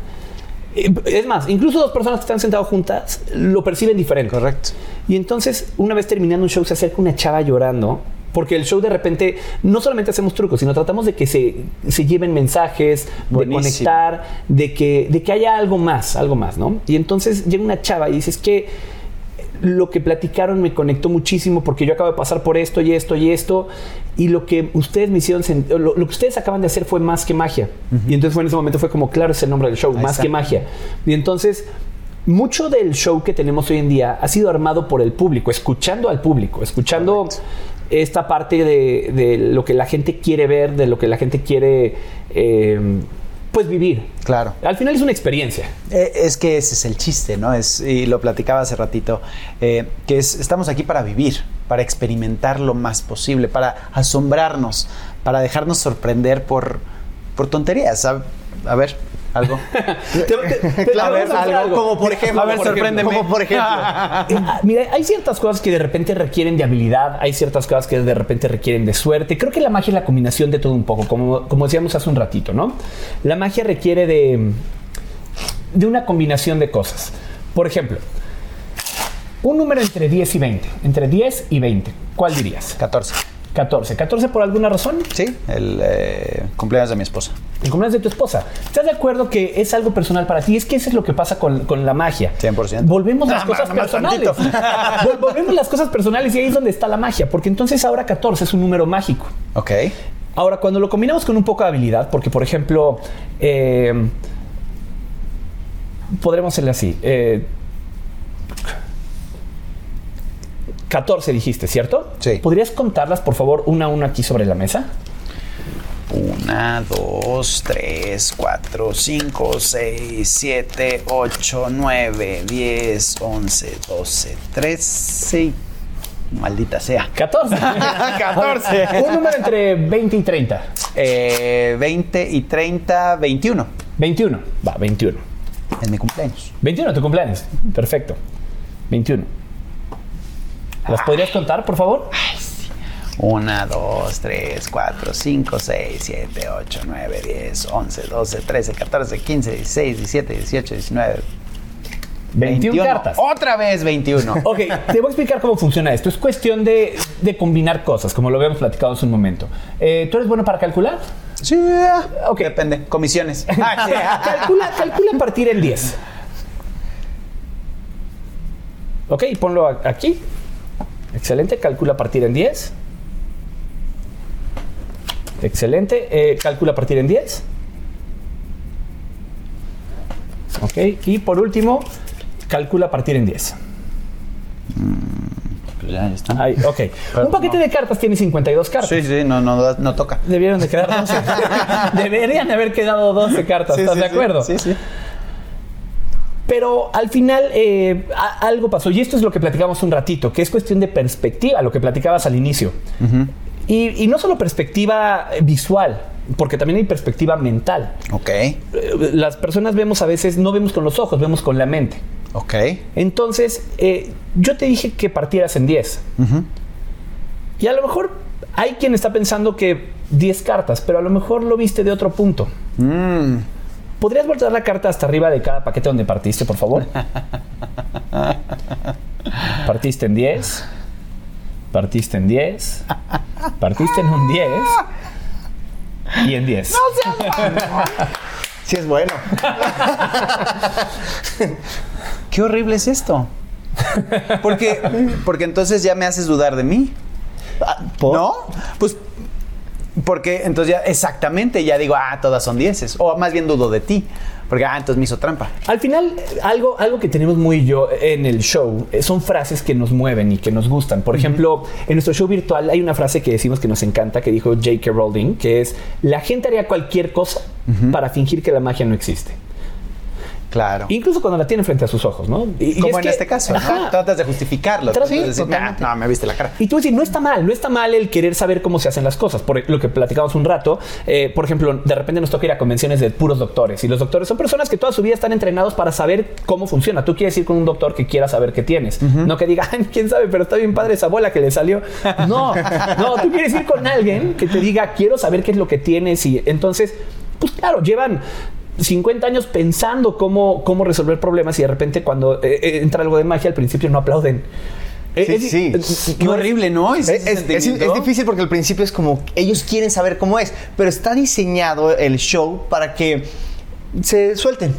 eh, Es más, incluso dos personas que están sentadas juntas lo perciben diferente. Correcto. Y entonces, una vez terminando un show, se acerca una chava llorando. Porque el show de repente no solamente hacemos trucos, sino tratamos de que se, se lleven mensajes, de conectar, de que, de que haya algo más, algo más, ¿no? Y entonces llega una chava y dices que lo que platicaron me conectó muchísimo porque yo acabo de pasar por esto y esto y esto y lo que ustedes me hicieron lo, lo que ustedes acaban de hacer fue más que magia. Y entonces fue en ese momento fue como claro es el nombre del show Ahí más está. que magia. Y entonces mucho del show que tenemos hoy en día ha sido armado por el público escuchando al público escuchando esta parte de, de lo que la gente quiere ver de lo que la gente quiere eh, pues vivir Claro. al final es una experiencia Eh, Es que ese es el chiste, ¿no? Es, y lo platicaba hace ratito, eh, que es, estamos aquí para vivir, para experimentar lo más posible, para asombrarnos, para dejarnos sorprender por, por tonterías. A, a ver, algo. Te- te- te- A ver, algo, como por ejemplo. A ver, sorpréndeme. Como por ejemplo. Eh, Mira, hay ciertas cosas que de repente requieren de habilidad, hay ciertas cosas que de repente requieren de suerte. Creo que la magia es la combinación de todo un poco, como, como decíamos hace un ratito, ¿no? La magia requiere de, de una combinación de cosas. Por ejemplo, un número entre 10 y 20. Entre 10 y 20. ¿Cuál dirías? 14. 14. ¿14 por alguna razón? Sí, el eh, cumpleaños de mi esposa. El cumpleaños de tu esposa. ¿Estás de acuerdo que es algo personal para ti? Es que eso es lo que pasa con, con la magia. 100%. Volvemos las Ah, cosas más personales. Volvemos las cosas personales y ahí es donde está la magia. Porque entonces ahora 14 es un número mágico. Ok. Ahora, cuando lo combinamos con un poco de habilidad, porque por ejemplo, eh, podremos hacerle así. eh, 14 dijiste, ¿cierto? Sí. ¿Podrías contarlas, por favor, una a una aquí sobre la mesa? Una, dos, tres, cuatro, cinco, seis, siete, ocho, nueve, diez, once, doce, trece. Maldita sea. 14. 14. un número entre 20 y 30. Eh, 20 y 30, 21. 21. Va, 21. En mi cumpleaños. 21, tu cumpleaños. Perfecto. 21. ¿Las podrías contar, por favor? 1, 2, 3, 4, 5, 6, 7, 8, 9, 10, 11, 12, 13, 14, 15, 16, 17, 18, 19. 21, cartas. Otra vez 21. Ok, te voy a explicar cómo funciona esto. Es cuestión de, de combinar cosas, como lo habíamos platicado hace un momento. Eh, ¿Tú eres bueno para calcular? Sí, ah, Ok. depende. Comisiones. calcula, calcula a partir en 10. Ok, ponlo aquí. Excelente, calcula partir en 10. Excelente. Eh, calcula a partir en 10. Ok. Y por último, calcula a partir en 10. Pues ya, ya está. Ahí, ok. Un paquete de cartas tiene 52 cartas. Sí, sí, no, no, no toca. Debieron de quedar 12. Deberían de haber quedado 12 cartas, Sí, ¿estás sí, de acuerdo? Sí, sí. Pero al final eh, a- algo pasó y esto es lo que platicamos un ratito, que es cuestión de perspectiva, lo que platicabas al inicio. Y, y no solo perspectiva visual, porque también hay perspectiva mental. Ok, Eh, Las personas vemos a veces, no vemos con los ojos, vemos con la mente. ok. Entonces, eh, yo te dije que partieras en 10. Y a lo mejor hay quien está pensando que 10 cartas, pero a lo mejor lo viste de otro punto. Mm, ¿Podrías voltear la carta hasta arriba de cada paquete donde partiste, por favor? Partiste en 10. Partiste en 10. Partiste en un 10. Y en 10. Sí es bueno. qué horrible es esto. Porque, porque entonces ya me haces dudar de mí. Ah, ¿por? ¿No? Pues porque entonces ya exactamente ya digo, ah, todas son dieces. O más bien dudo de ti. Porque, ah, entonces me hizo trampa. Al final, algo, algo que tenemos muy yo en el show eh, son frases que nos mueven y que nos gustan. Por ejemplo, en nuestro show virtual hay una frase que decimos que nos encanta, que dijo J.K. Rowling, que es, la gente haría cualquier cosa para fingir que la magia no existe. Claro. Incluso cuando la tiene frente a sus ojos, ¿no? Y- y Como es en que- este caso. Ajá. Tratas de justificarlo. Tratas- de decir, totalmente. "Ah, no, me viste la cara. Y tú decir, no está mal, no está mal el querer saber cómo se hacen las cosas. Por lo que platicamos un rato, eh, por ejemplo, de repente nos toca ir a convenciones de puros doctores. Y los doctores son personas que toda su vida están entrenados para saber cómo funciona. Tú quieres ir con un doctor que quiera saber qué tienes. No que diga, "Ay, quién sabe, pero está bien padre esa bola que le salió. No, no, tú quieres ir con alguien que te diga, quiero saber qué es lo que tienes. Y entonces, pues claro, llevan 50 años pensando cómo, cómo resolver problemas y de repente cuando eh, eh, entra algo de magia al principio no aplauden. Sí, es- sí. es- Qué no- horrible, ¿no? Es, es difícil porque al principio es como ellos quieren saber cómo es, pero está diseñado el show para que se suelten.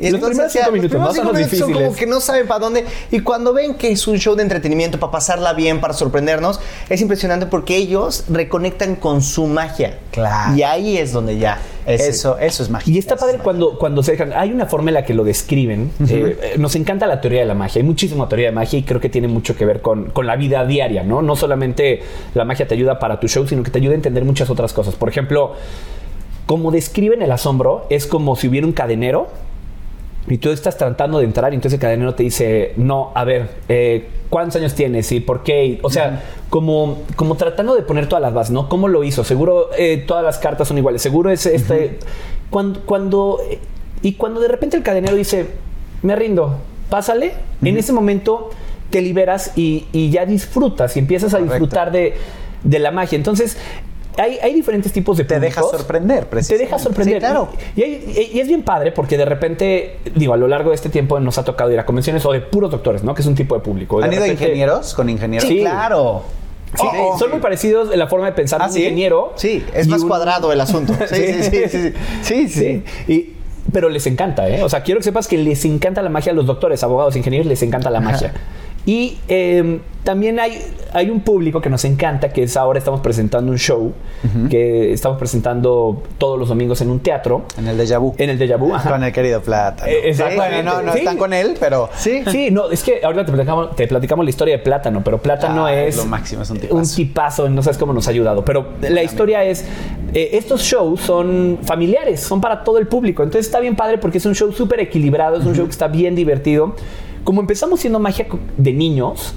Y Los primeros cinco los minutos, primeros ¿no? Son cinco los minutos son como que no saben para dónde. Y cuando ven que es un show de entretenimiento para pasarla bien, para sorprendernos, es impresionante porque ellos reconectan con su magia. Claro. Y ahí es donde ya. es- Eso, eso es magia. Y está padre cuando, cuando se dejan. Hay una forma en la que lo describen. Eh, eh, nos encanta la teoría de la magia. Hay muchísima teoría de magia y creo que tiene mucho que ver con, con la vida diaria, ¿no? No solamente la magia te ayuda para tu show, sino que te ayuda a entender muchas otras cosas. Por ejemplo, como describen el asombro, es como si hubiera un cadenero y tú estás tratando de entrar y entonces el cadenero te dice, no, a ver, eh, ¿cuántos años tienes y por qué? O sea, como, como tratando de poner todas las bases, ¿no? ¿Cómo lo hizo? Seguro eh, todas las cartas son iguales, seguro es este... Cuando... cuando y cuando de repente el cadenero dice, me rindo, pásale, en ese momento te liberas y, y ya disfrutas y empiezas a disfrutar de, de la magia. Entonces... Hay, hay diferentes tipos de Te deja públicos. sorprender, Te precisamente. deja sorprender. Sí, claro. Y, hay- y es bien padre porque de repente, digo, a lo largo de este tiempo nos ha tocado ir a convenciones o de puros doctores, ¿no? Que es un tipo de público. De ¿Han ido repente- ingenieros con ingenieros? Sí. claro. Sí, Oh, oh. son muy parecidos en la forma de pensar de ¿Ah, un ingeniero. Sí, es y más un- cuadrado el asunto. Sí, sí, sí. sí, sí, sí, sí. Sí. Y- pero les encanta, ¿eh? O sea, quiero que sepas que les encanta la magia a los doctores, abogados, ingenieros, les encanta la magia. Y eh, también hay, hay un público que nos encanta, que es ahora estamos presentando un show, que estamos presentando todos los domingos en un teatro, En el déjà vu. en el Déjà Vu. ajá. Con el querido Plata. Eh, exactamente. Bueno, no, no Sí. están con él, pero... Sí. Sí, no, es que ahorita te platicamos, te platicamos la historia de Plátano, pero Plátano Ah, es lo máximo, es un tipazo. tipazo, no sabes cómo nos ha ayudado. Pero la historia es, eh, estos shows son familiares, son para todo el público. Entonces está bien padre porque es un show súper equilibrado, es un show que está bien divertido. Como empezamos siendo magia de niños,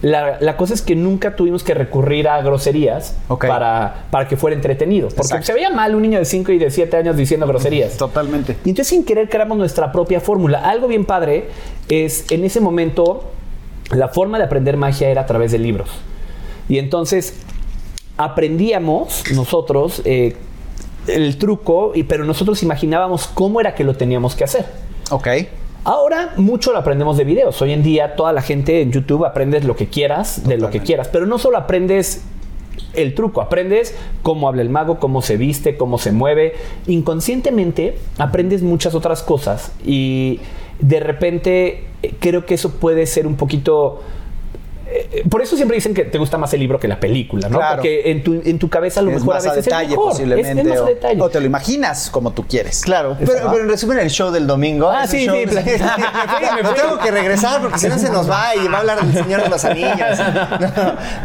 la, la cosa es que nunca tuvimos que recurrir a groserías para, para que fuera entretenido. Porque Exacto. se veía mal un niño de 5 y de 7 años diciendo groserías. Totalmente. Y entonces sin querer creamos nuestra propia fórmula. Algo bien padre es en ese momento la forma de aprender magia era a través de libros. Y entonces aprendíamos nosotros eh, el truco, y, pero nosotros imaginábamos cómo era que lo teníamos que hacer. Ok. Ahora mucho lo aprendemos de videos. Hoy en día toda la gente en YouTube aprendes lo que quieras, de lo que quieras, pero no solo aprendes el truco, aprendes cómo habla el mago, cómo se viste, cómo se mueve. Inconscientemente aprendes muchas otras cosas y de repente eh, creo que eso puede ser un poquito... eh, por eso siempre dicen que te gusta más el libro que la película, ¿no? Claro. Porque en tu, en tu cabeza a lo es mejor más a veces detalle es mejor. posiblemente. Es, es más a o, detalle. o te lo imaginas como tú quieres. Claro, pero, pero en resumen el show del domingo. Ah, sí, sí, tengo que regresar porque si no se nos va y va a hablar del Señor de los Anillos.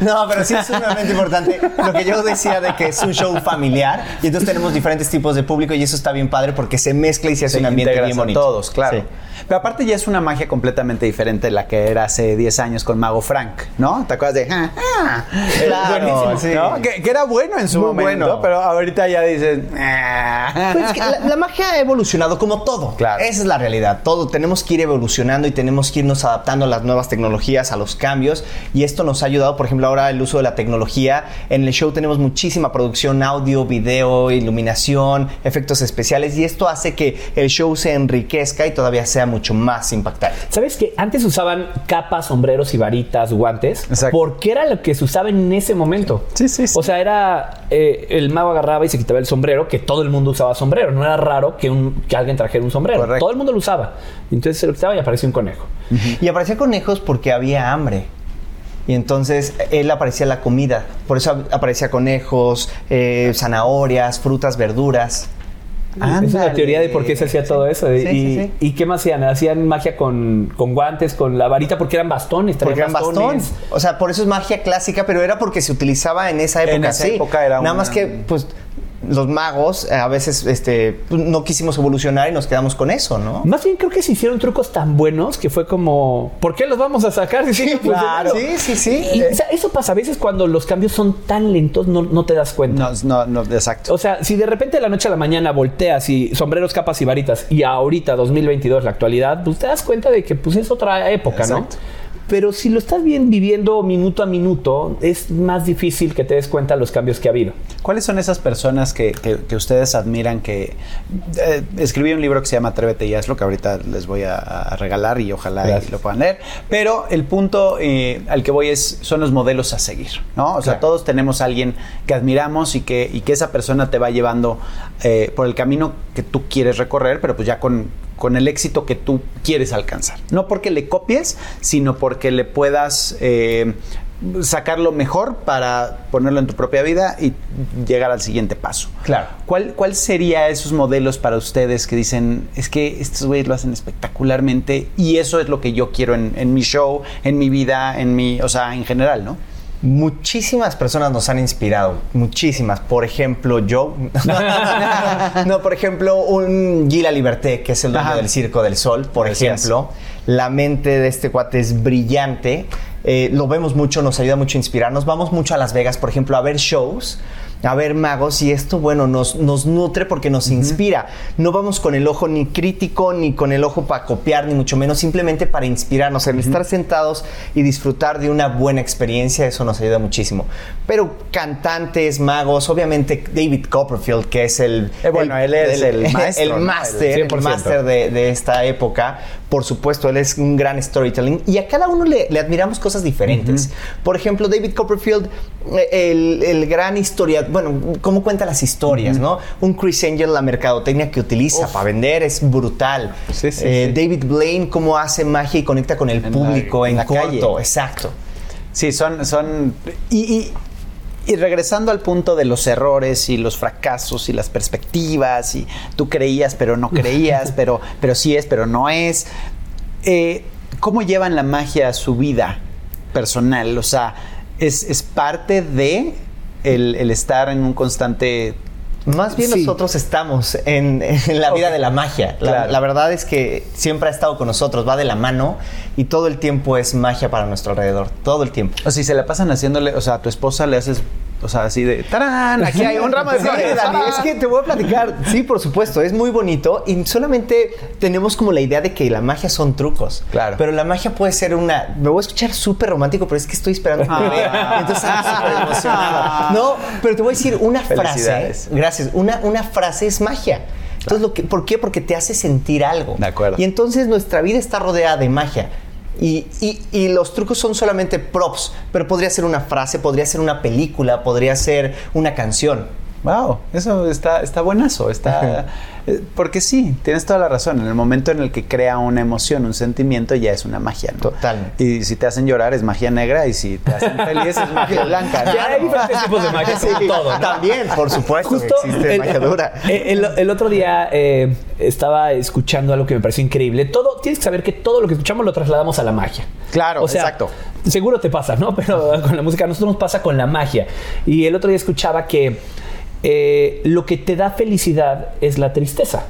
No, no, pero sí es sumamente importante lo que yo decía de que es un show familiar y entonces tenemos diferentes tipos de público y eso está bien padre porque se mezcla y se hace un ambiente bien a bonito. todos, claro. Pero aparte ya es una magia completamente diferente de la que era hace 10 años con Mago Frank, ¿no? ¿Te acuerdas de... "Ah, ah"? Claro, Buenísimo, sí. ¿no? Que, que era bueno en su Muy momento, bueno. pero ahorita ya dices... "Ah". Pues es que la, la magia ha evolucionado como todo. Claro. Esa es la realidad. Todo. Tenemos que ir evolucionando y tenemos que irnos adaptando a las nuevas tecnologías, a los cambios. Y esto nos ha ayudado, por ejemplo, ahora el uso de la tecnología. En el show tenemos muchísima producción, audio, video, iluminación, efectos especiales. Y esto hace que el show se enriquezca y todavía sea mucho más impactante. ¿Sabes que antes usaban capas, sombreros y varitas, guantes? Exacto. Porque era lo que se usaba en ese momento. Sí, sí, sí. O sea, era eh, el mago agarraba y se quitaba el sombrero, que todo el mundo usaba sombrero. No era raro que, un, que alguien trajera un sombrero. Correcto. Todo el mundo lo usaba. Entonces se lo quitaba y aparecía un conejo. Y aparecía conejos porque había hambre. Y entonces él aparecía la comida. Por eso ap- aparecía conejos, eh, zanahorias, frutas, verduras. Es una teoría de por qué se hacía todo eso. Sí, y, sí, sí. ¿Y qué más hacían? Hacían magia con, con guantes, con la varita, porque eran bastones. Porque eran bastones. O sea, por eso es magia clásica, pero era porque se utilizaba en esa época. En esa época era Nada una- más que, pues, los magos eh, a veces este, pues, no quisimos evolucionar y nos quedamos con eso, ¿no? Más bien creo que se hicieron trucos tan buenos que fue como, ¿por qué los vamos a sacar? Si siguen claro. Sí, sí, sí. Y, o sea, eso pasa a veces cuando los cambios son tan lentos, no, no te das cuenta. No, no, no, exacto. O sea, si de repente de la noche a la mañana volteas y sombreros, capas y varitas y ahorita 2022, la actualidad, pues te das cuenta de que pues es otra época, Exacto. ¿no? Pero si lo estás bien viviendo minuto a minuto, es más difícil que te des cuenta de los cambios que ha habido. ¿Cuáles son esas personas que, que- que ustedes admiran que... eh, escribí un libro que se llama Atrévete y hazlo, que ahorita les voy a, a regalar y ojalá y lo puedan leer. Pero el punto eh, al que voy es, son los modelos a seguir, ¿no? O sea, todos tenemos a alguien que admiramos y que, y que esa persona te va llevando eh, por el camino que tú quieres recorrer, pero pues ya con, con el éxito que tú quieres alcanzar. No porque le copies, sino porque le puedas... eh, sacar lo mejor para ponerlo en tu propia vida y llegar al siguiente paso. Claro. ¿Cuál, ¿Cuál sería esos modelos para ustedes que dicen, es que estos güeyes lo hacen espectacularmente y eso es lo que yo quiero en, en mi show, en mi vida, en mi, o sea, en general, ¿no? Muchísimas personas nos han inspirado, muchísimas. Por ejemplo, yo. no, por ejemplo, un Gila Liberté, que es el dueño Ajá. del Circo del Sol, por ejemplo. La mente de este cuate es brillante. Eh, lo vemos mucho, nos ayuda mucho a inspirarnos. Vamos mucho a Las Vegas, por ejemplo, a ver shows, a ver magos, y esto, bueno, nos, nos nutre porque nos inspira. No vamos con el ojo ni crítico, ni con el ojo para copiar, ni mucho menos, simplemente para inspirarnos. El estar sentados y disfrutar de una buena experiencia, eso nos ayuda muchísimo. Pero cantantes, magos, obviamente David Copperfield, que es el. Eh, bueno, él es el maestro, El máster, El el 100%. máster de, de esta época. Por supuesto, él es un gran storytelling y a cada uno le, le admiramos cosas diferentes. Por ejemplo, David Copperfield, eh, el, el gran historia, bueno, cómo cuenta las historias, ¿no? Un Chris Angel, la mercadotecnia que utiliza para vender es brutal. Sí, sí, Eh, sí. David Blaine, cómo hace magia y conecta con el En público la- en, en la corto. calle. Exacto. Sí, son, son, y, y- y regresando al punto de los errores y los fracasos y las perspectivas y tú creías pero no creías, pero, pero sí es, pero no es. eh, ¿Cómo llevan la magia a su vida personal? O sea, ¿es, es parte de el, el estar en un constante... Más bien Sí. nosotros estamos en, en la vida de la magia. La, Claro. la verdad es que siempre ha estado con nosotros, va de la mano y todo el tiempo es magia para nuestro alrededor. Todo el tiempo. O si se la pasan haciéndole, o sea, a tu esposa le haces, o sea, así de, ¡tarán! Aquí hay un ramo de flores. Dani, es que te voy a platicar. Sí, por supuesto, es muy bonito y solamente tenemos como la idea de que la magia son trucos. Claro. Pero la magia puede ser una. Me voy a escuchar súper romántico, pero es que estoy esperando que me vea. Entonces estoy súper emocionado. No, pero te voy a decir una frase. Gracias. Una, una frase es magia. Entonces, lo que, ¿por qué? Porque te hace sentir algo. De acuerdo. Y entonces nuestra vida está rodeada de magia. Y, y- y los trucos son solamente props, pero podría ser una frase, podría ser una película, podría ser una canción. Wow, eso está, está buenazo, está... eh, Porque sí, tienes toda la razón. En el momento en el que crea una emoción, un sentimiento, ya es una magia, ¿no? Totalmente. Y si te hacen llorar es magia negra y si te hacen feliz es magia blanca. ¿no? Ya hay diferentes tipos de magia, como todo, ¿no? También, por supuesto, Justo existe el, magia dura. el- el otro día eh, estaba escuchando algo que me pareció increíble. Todo, tienes que saber que todo lo que escuchamos lo trasladamos a la magia. Claro, o sea, exacto. Seguro te pasa, ¿no? Pero con la música, a nosotros nos pasa con la magia. Y el otro día escuchaba que eh, lo que te da felicidad es la tristeza.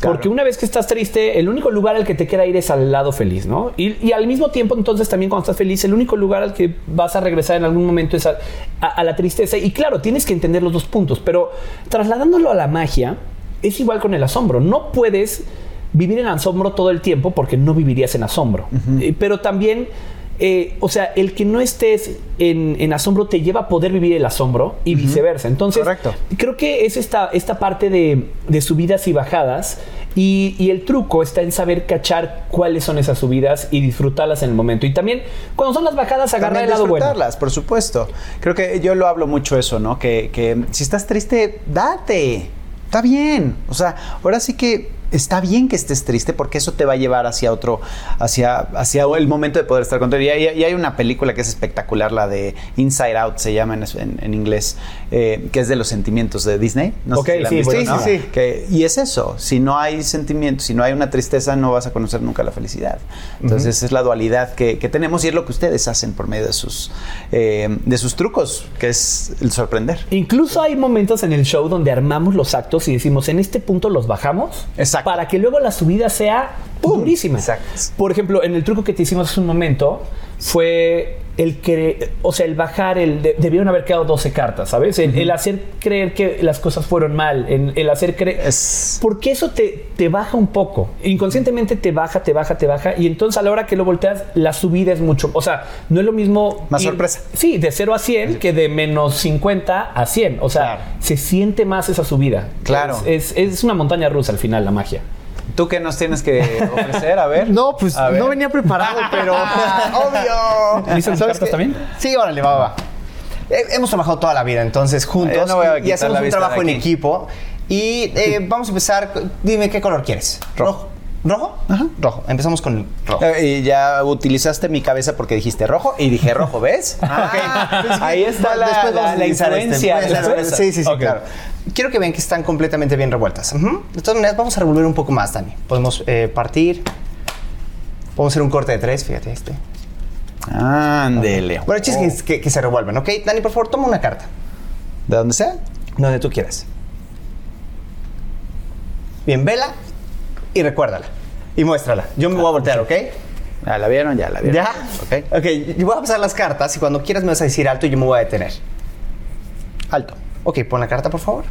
Claro. Porque una vez que estás triste, el único lugar al que te queda ir es al lado feliz, ¿no? Y, y al mismo tiempo, entonces, también cuando estás feliz, el único lugar al que vas a regresar en algún momento es a, a- a la tristeza. Y claro, tienes que entender los dos puntos, pero trasladándolo a la magia, es igual con el asombro. No puedes vivir en asombro todo el tiempo porque no vivirías en asombro. Eh, Pero también, eh, o sea, el que no estés en, en asombro te lleva a poder vivir el asombro y viceversa. Entonces, Correcto. creo que es esta, esta parte de, de subidas y bajadas y, y el truco está en saber cachar cuáles son esas subidas y disfrutarlas en el momento. Y también cuando son las bajadas, agarrar el lado bueno. disfrutarlas, por supuesto. Creo que yo lo hablo mucho eso, ¿no? Que, que si estás triste, date. Está bien. O sea, ahora sí que está bien que estés triste porque eso te va a llevar hacia otro, hacia, hacia el momento de poder estar contento. Y y hay una película que es espectacular, la de Inside Out, se llama en- en inglés, eh, que es de los sentimientos de Disney. No Ok, sé si la sí, visto, buenísima. ¿no? Sí, sí. Que- y es eso, si no hay sentimientos, si no hay una tristeza, no vas a conocer nunca la felicidad. Entonces es la dualidad que, que tenemos y es lo que ustedes hacen por medio de sus, eh, de sus trucos, que es el sorprender. Incluso hay momentos en el show donde armamos los actos y decimos, en este punto los bajamos Exacto. para que luego la subida sea durísima. Exacto. Por ejemplo, en el truco que te hicimos hace un momento fue el que, o sea, el bajar, el de- debieron haber quedado 12 cartas, ¿sabes? El, el hacer creer que las cosas fueron mal, el, el hacer creer... Es- Porque eso te, te baja un poco. Inconscientemente te baja, te baja, te baja. Y entonces a la hora que lo volteas, la subida es mucho. O sea, no es lo mismo. Más ir- sorpresa. Sí, de 0 a 100 que de menos 50 a 100. O sea, Claro. se siente más esa subida. Claro. Es, es- es una montaña rusa al final, la magia. ¿Tú qué nos tienes que ofrecer? A ver. No, pues ver. no venía preparado, pero obvio. ¿Listas ¿Sabes cartas también? Sí, órale, va, va. Eh, hemos trabajado toda la vida, entonces juntos Yo no voy a y hacemos la un trabajo en equipo. Y eh, vamos a empezar. Dime qué color quieres. Rojo. ¿Rojo? Rojo. Empezamos con el rojo. Eh, Y ya utilizaste mi cabeza porque dijiste rojo y dije rojo, ¿ves? Ah, Ahí está la, Después la- la este. Sí, sí, sí, claro. Quiero que vean que están completamente bien revueltas. De todas maneras, vamos a revolver un poco más, Dani. Podemos eh, partir. Podemos hacer un corte de tres, fíjate este. Ándele. Bueno, el chiste es que, que se revuelvan, ¿ok? Dani, por favor, toma una carta. ¿De dónde sea? Donde tú quieras. Bien, vela y recuérdala. Y muéstrala. Yo me voy a voltear, ¿ok? Ya la vieron, ya la vieron. ¿Ya? Ok. Ok, yo voy a pasar las cartas y cuando quieras me vas a decir alto y yo me voy a detener. Alto. Ok, pon la carta, por favor.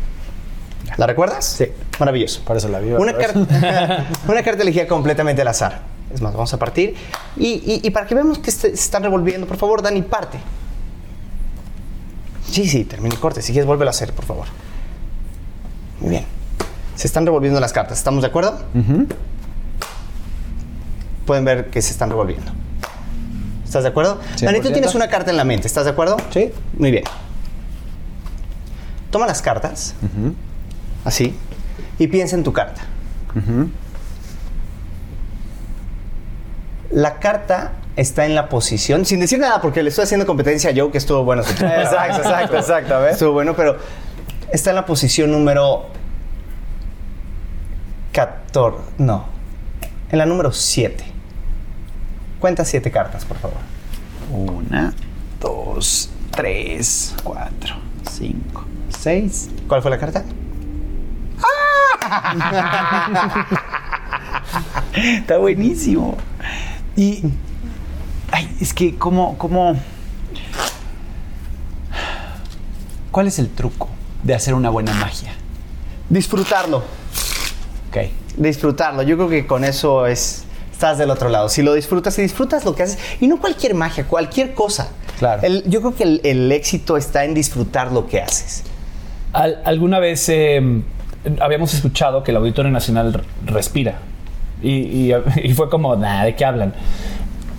¿La recuerdas? Sí. Maravilloso. Por eso la vi. Una, carta una carta elegida completamente al azar. Es más, vamos a partir. Y, y- y para que veamos que se están revolviendo, por favor, Dani, parte. Sí, sí, termine el corte. Si quieres, vuélvelo a hacer, por favor. Muy bien. Se están revolviendo las cartas. ¿Estamos de acuerdo? Pueden ver que se están revolviendo. ¿Estás de acuerdo? Dani, tú 100%. tienes una carta en la mente. ¿Estás de acuerdo? Sí. Muy bien. Toma las cartas. Así. Y piensa en tu carta. La carta está en la posición, sin decir nada, porque le estoy haciendo competencia a Joe, que estuvo bueno. Exacto, exacto, exacto. Estuvo bueno, pero está en la posición número 14. No. En la número 7. Cuenta 7 cartas, por favor. Una, dos, tres, cuatro, cinco, seis. ¿Cuál fue la carta? Está buenísimo. Y. Ay, es que, ¿cómo, cómo. ¿Cuál es el truco de hacer una buena magia? Disfrutarlo. Ok. disfrutarlo. Yo creo que con eso es estás del otro lado. Si lo disfrutas, si disfrutas lo que haces y no cualquier magia, cualquier cosa. Claro. El- yo creo que el, el éxito está en disfrutar lo que haces. Al- alguna vez eh, habíamos escuchado que el Auditorio Nacional respira. Y, y- y fue como, nada, ¿de qué hablan?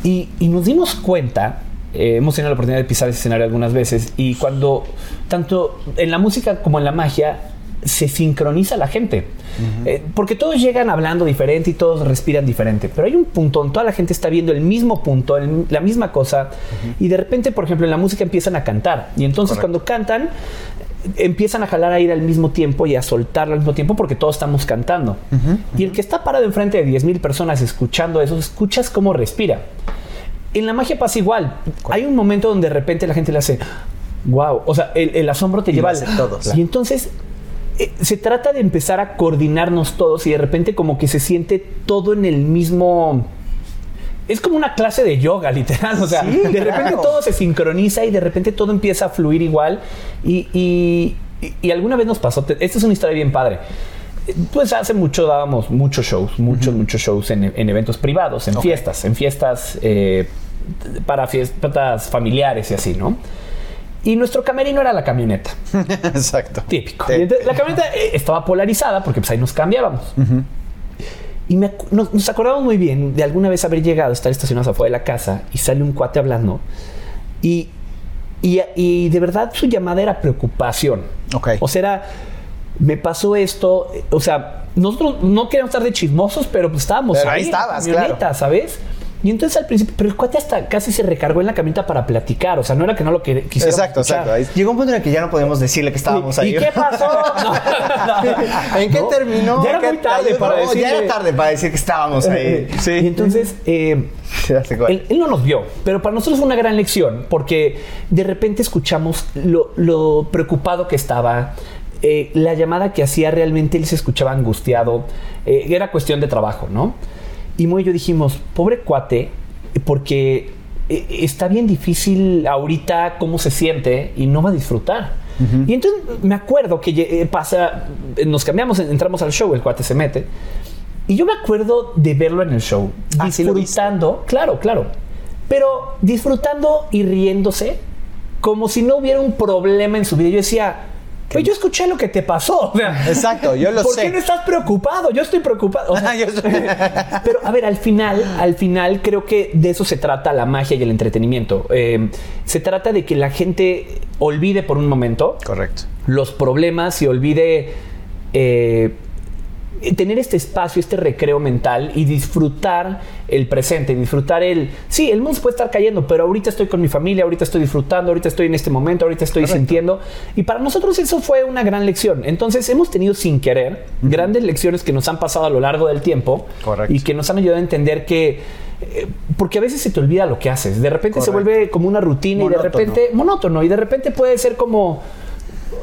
Y, y nos dimos cuenta eh, hemos tenido la oportunidad de pisar ese escenario algunas veces y cuando, tanto en la música como en la magia, se sincroniza la gente. Eh, porque todos llegan hablando diferente y todos respiran diferente. Pero hay un punto donde toda la gente está viendo el mismo punto, el- la misma cosa. Y de repente, por ejemplo, en la música empiezan a cantar. Y entonces cuando cantan, empiezan a jalar aire al mismo tiempo y a soltarlo al mismo tiempo porque todos estamos cantando. Y el que está parado enfrente de 10.000 personas escuchando eso, escuchas cómo respira. En la magia pasa igual. Hay un momento donde de repente la gente le hace, wow, o sea, el, el asombro te Y lleva al- todos. Y entonces se trata de empezar a coordinarnos todos y de repente como que se siente todo en el mismo... Es como una clase de yoga, literal. O sea, Sí, de repente claro. todo se sincroniza y de repente todo empieza a fluir igual. Y, y- alguna vez nos pasó, te- esta es una historia bien padre. Pues hace mucho dábamos muchos shows, muchos, muchos shows en, en eventos privados, en fiestas, en fiestas eh, para fiestas familiares y así, ¿no? Y nuestro camerino era la camioneta. Exacto. Típico. Sí. Y entonces, la camioneta eh, estaba polarizada porque pues ahí nos cambiábamos. Y me nos, nos acordamos muy bien de alguna vez haber llegado, estar estacionados afuera de la casa y sale un cuate hablando. Y, y, y de verdad su llamada era preocupación. Ok. O sea, era, me pasó esto. eh, O sea, nosotros no queríamos estar de chismosos, pero pues estábamos Pero ahí en la estabas, camioneta, claro. ¿sabes? Y entonces al principio, pero el cuate hasta casi se recargó en la camioneta para platicar. O sea, no era que no lo que quisiera. Exacto, exacto. Llegó un punto en el que ya no podíamos decirle que estábamos ahí. ¿Y qué pasó? No. ¿En qué No, terminó? Ya era ¿Qué muy tarde para No, Ya decirle- era tarde para decir que estábamos ahí. Sí. Y entonces, eh, él, él no nos vio, pero para nosotros fue una gran lección porque de repente escuchamos lo, lo preocupado que estaba. eh, la llamada que hacía realmente él se escuchaba angustiado. eh, era cuestión de trabajo, ¿no? Y Moy y yo dijimos, pobre cuate, porque eh, está bien difícil ahorita cómo se siente y no va a disfrutar. Y entonces me acuerdo que eh, pasa, eh, nos cambiamos, entramos al show, el cuate se mete. Y yo me acuerdo de verlo en el show, Ah, ¿sí disfrutando, claro, claro, pero disfrutando y riéndose como si no hubiera un problema en su vida. Yo decía, pues yo escuché lo que te pasó. O sea, Exacto, yo lo ¿Por sé. qué no estás preocupado? Yo estoy preocupado. O sea, Yo sé. pero a ver, al final, al final creo que de eso se trata la magia y el entretenimiento. Eh, se trata de que la gente olvide por un momento Correcto. los problemas y olvide eh, tener este espacio, este recreo mental y disfrutar el presente, disfrutar el... Sí, el mundo puede estar cayendo, pero ahorita estoy con mi familia, ahorita estoy disfrutando, ahorita estoy en este momento, ahorita estoy sintiendo. Y para nosotros eso fue una gran lección. Entonces hemos tenido sin querer grandes lecciones que nos han pasado a lo largo del tiempo Correcto. y que nos han ayudado a entender que... eh, porque a veces se te olvida lo que haces. De repente se vuelve como una rutina y de repente monótono y de repente puede ser como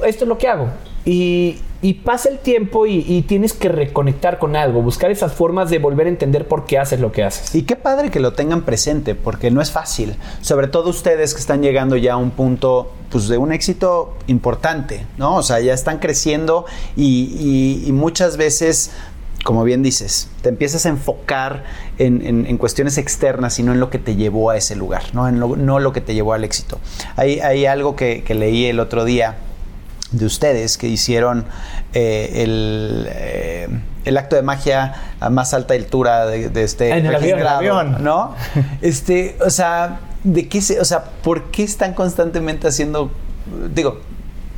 esto es lo que hago. Y, pasa el tiempo y, tienes que reconectar con algo, buscar esas formas de volver a entender por qué haces lo que haces. Y qué padre que lo tengan presente, porque no es fácil. Sobre todo ustedes que están llegando ya a un punto pues, de un éxito importante, ¿no? O sea, ya están creciendo y, y- muchas veces, como bien dices, te empiezas a enfocar en, cuestiones externas y no en lo que te llevó a ese lugar, no, en lo, no lo que te llevó al éxito. Hay, algo que leí el otro día de ustedes que hicieron eh, el, eh, el acto de magia a más alta altura de, de este En el avión, registrado, el avión. ¿no? Este, o sea, ¿de qué se, o sea, por qué están constantemente haciendo, digo,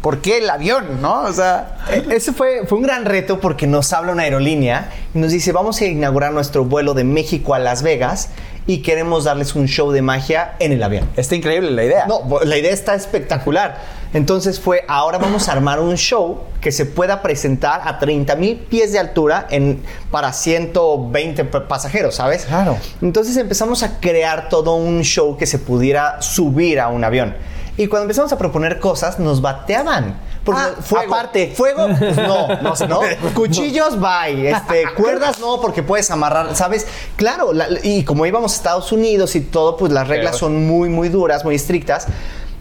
¿por qué el avión, no? O sea, Eh, Ese fue, fue un gran reto porque nos habla una aerolínea y nos dice, vamos a inaugurar nuestro vuelo de México a Las Vegas y queremos darles un show de magia en el avión. está increíble la idea. No, la idea está espectacular. Entonces fue, ahora vamos a armar un show que se pueda presentar a 30 mil pies de altura en, para 120 pa- pasajeros, ¿sabes? Claro. Entonces empezamos a crear todo un show que se pudiera subir a un avión. Y cuando empezamos a proponer cosas, nos bateaban. Porque Ah, fuego, aparte. Fuego, pues no, no, no. Cuchillos, bye. Este, cuerdas, no, porque puedes amarrar, ¿sabes? Claro, la- y como íbamos a Estados Unidos y todo, pues las reglas son muy, muy duras, muy estrictas.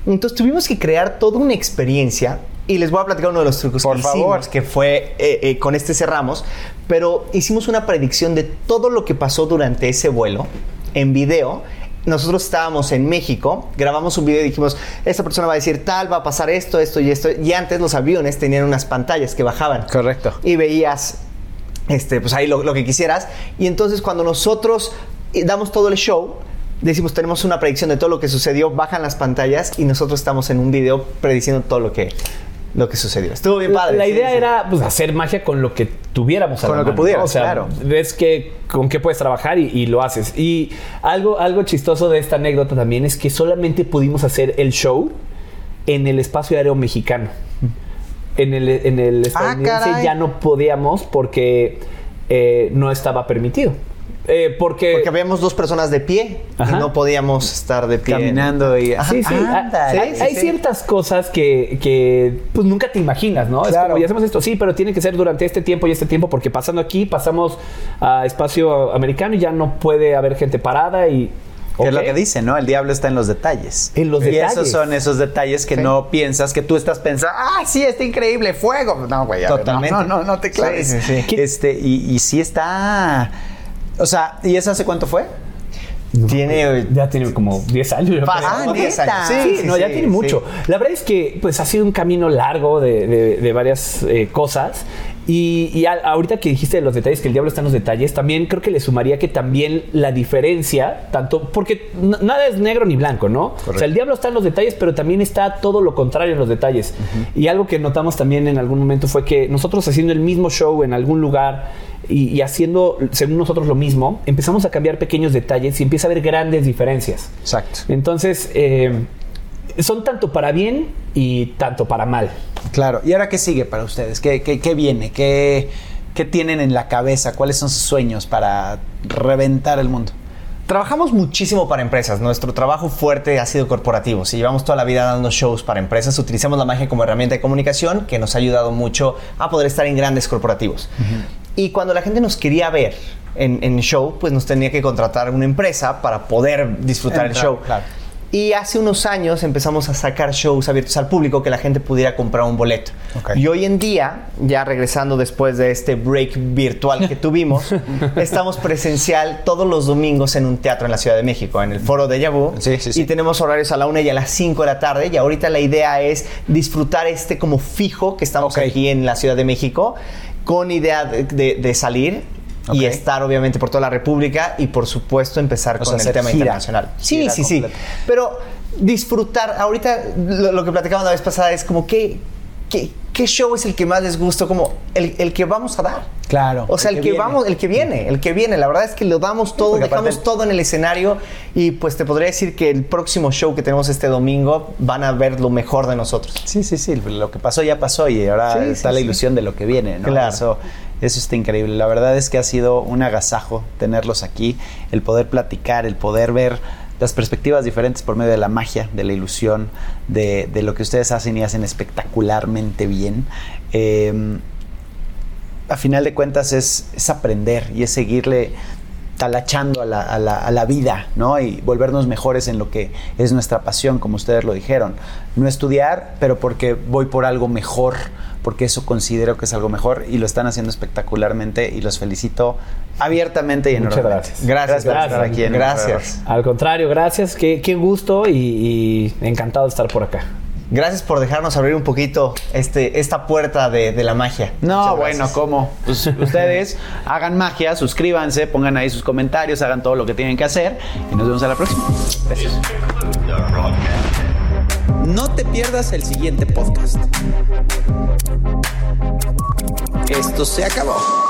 Entonces tuvimos que crear toda una experiencia. Y les voy a platicar uno de los trucos Por que favor. hicimos, que fue, eh, eh, con este cerramos, pero hicimos una predicción de todo lo que pasó durante ese vuelo en video. Nosotros estábamos en México, grabamos un video y dijimos, esta persona va a decir tal, va a pasar esto, esto y esto. Y antes los aviones tenían unas pantallas que bajaban. Correcto. Y veías, este, pues ahí lo, lo que quisieras. Y entonces cuando nosotros eh, damos todo el show, decimos, tenemos una predicción de todo lo que sucedió, bajan las pantallas y nosotros estamos en un video prediciendo todo lo que, lo que sucedió. Estuvo bien padre. La idea sí. era pues, hacer magia con lo que tuviéramos a Con la lo que pudieras, ¿no? O sea, claro. ves que con qué puedes trabajar y, y lo haces. Y algo, algo chistoso de esta anécdota también es que solamente pudimos hacer el show en el espacio aéreo mexicano. En el, en el estadounidense Ah, caray. ya no podíamos porque eh, no estaba permitido. Eh, porque, Porque habíamos dos personas de pie Ajá. y no podíamos estar de pie. Caminando y... Sí, sí. Anda, hay sí, hay sí. ciertas cosas que, que, pues nunca te imaginas, ¿no? Es como, ya hacemos esto, sí, pero tiene que ser durante este tiempo y este tiempo, porque pasando aquí pasamos a espacio americano y ya no puede haber gente parada y. Que es lo que dicen, ¿no? El diablo está en los detalles. En los y detalles. esos son esos detalles que Sí. no piensas, que tú estás pensando, ah, sí, está increíble, fuego. No, güey, a ver, Totalmente. No, no, no te claves. Sí, sí, sí. Este, y, y sí está. O sea, ¿y eso hace cuánto fue? Tiene. Ya tiene como 10 años. Ah, como 10 ¿neta? años. Sí, no, ya tiene mucho. La verdad es que pues ha sido un camino largo de, de- de varias eh, cosas. Y, y a- ahorita que dijiste de los detalles, que el diablo está en los detalles, también creo que le sumaría que también la diferencia, tanto, porque nada es negro ni blanco, ¿no? O sea, el diablo está en los detalles, pero también está todo lo contrario en los detalles. Y algo que notamos también en algún momento fue que nosotros haciendo el mismo show en algún lugar y, y haciendo, según nosotros, lo mismo, empezamos a cambiar pequeños detalles y empieza a haber grandes diferencias. Exacto. Entonces, eh, son tanto para bien y tanto para mal. Claro. ¿Y ahora qué sigue para ustedes? ¿Qué, qué, qué viene? ¿Qué, ¿Qué tienen en la cabeza? ¿Cuáles son sus sueños para reventar el mundo? Trabajamos muchísimo para empresas. Nuestro trabajo fuerte ha sido corporativo. Si llevamos toda la vida dando shows para empresas, utilizamos la magia como herramienta de comunicación que nos ha ayudado mucho a poder estar en grandes corporativos. Y cuando la gente nos quería ver en, en show, pues nos tenía que contratar una empresa para poder disfrutar el Entrar, show. claro. Y hace unos años empezamos a sacar shows abiertos al público que la gente pudiera comprar un boleto. Y hoy en día, ya regresando después de este break virtual que tuvimos, estamos presencial todos los domingos en un teatro en la Ciudad de México, en el Foro de Yabú. Sí, sí, sí. Y tenemos horarios a la una y a las 5 de la tarde. Y ahorita la idea es disfrutar este como fijo que estamos aquí en la Ciudad de México, con idea de, de- de salir. Y estar obviamente por toda la República y por supuesto empezar O con sea, el tema gira. internacional. Sí, Gira sí, sí. Pero disfrutar, ahorita lo, lo que platicamos la vez pasada es como que, ¿qué, qué show es el que más les gusta? Como el, el que vamos a dar. Claro. O sea, el, que, viene. vamos, el que viene, el que viene. La verdad es que lo damos todo, porque dejamos aparte- todo en el escenario y pues te podría decir que el próximo show que tenemos este domingo van a ver lo mejor de nosotros. Sí, sí, sí. Lo que pasó ya pasó y ahora Sí, está sí, la sí. ilusión de lo que viene, ¿no? Claro. Eso, eso está increíble. La verdad es que ha sido un agasajo tenerlos aquí, el poder platicar, el poder ver las perspectivas diferentes por medio de la magia, de la ilusión, de, de lo que ustedes hacen y hacen espectacularmente bien. Eh, a final de cuentas es, es aprender y es seguirle talachando a la, a la- a la vida, ¿no? Y volvernos mejores en lo que es nuestra pasión, como ustedes lo dijeron. No estudiar, pero porque voy por algo mejor, porque eso considero que es algo mejor y lo están haciendo espectacularmente y los felicito abiertamente y Muchas enormemente. gracias. Gracias, por gracias. estar aquí en Gracias. Al contrario, gracias. Qué, qué gusto y, y encantado de estar por acá. Gracias por dejarnos abrir un poquito este, esta puerta de, de la magia. No, bueno. ¿cómo? Pues ustedes hagan magia, suscríbanse, pongan ahí sus comentarios, hagan todo lo que tienen que hacer y nos vemos a la próxima. Gracias. No te pierdas el siguiente podcast. Esto se acabó.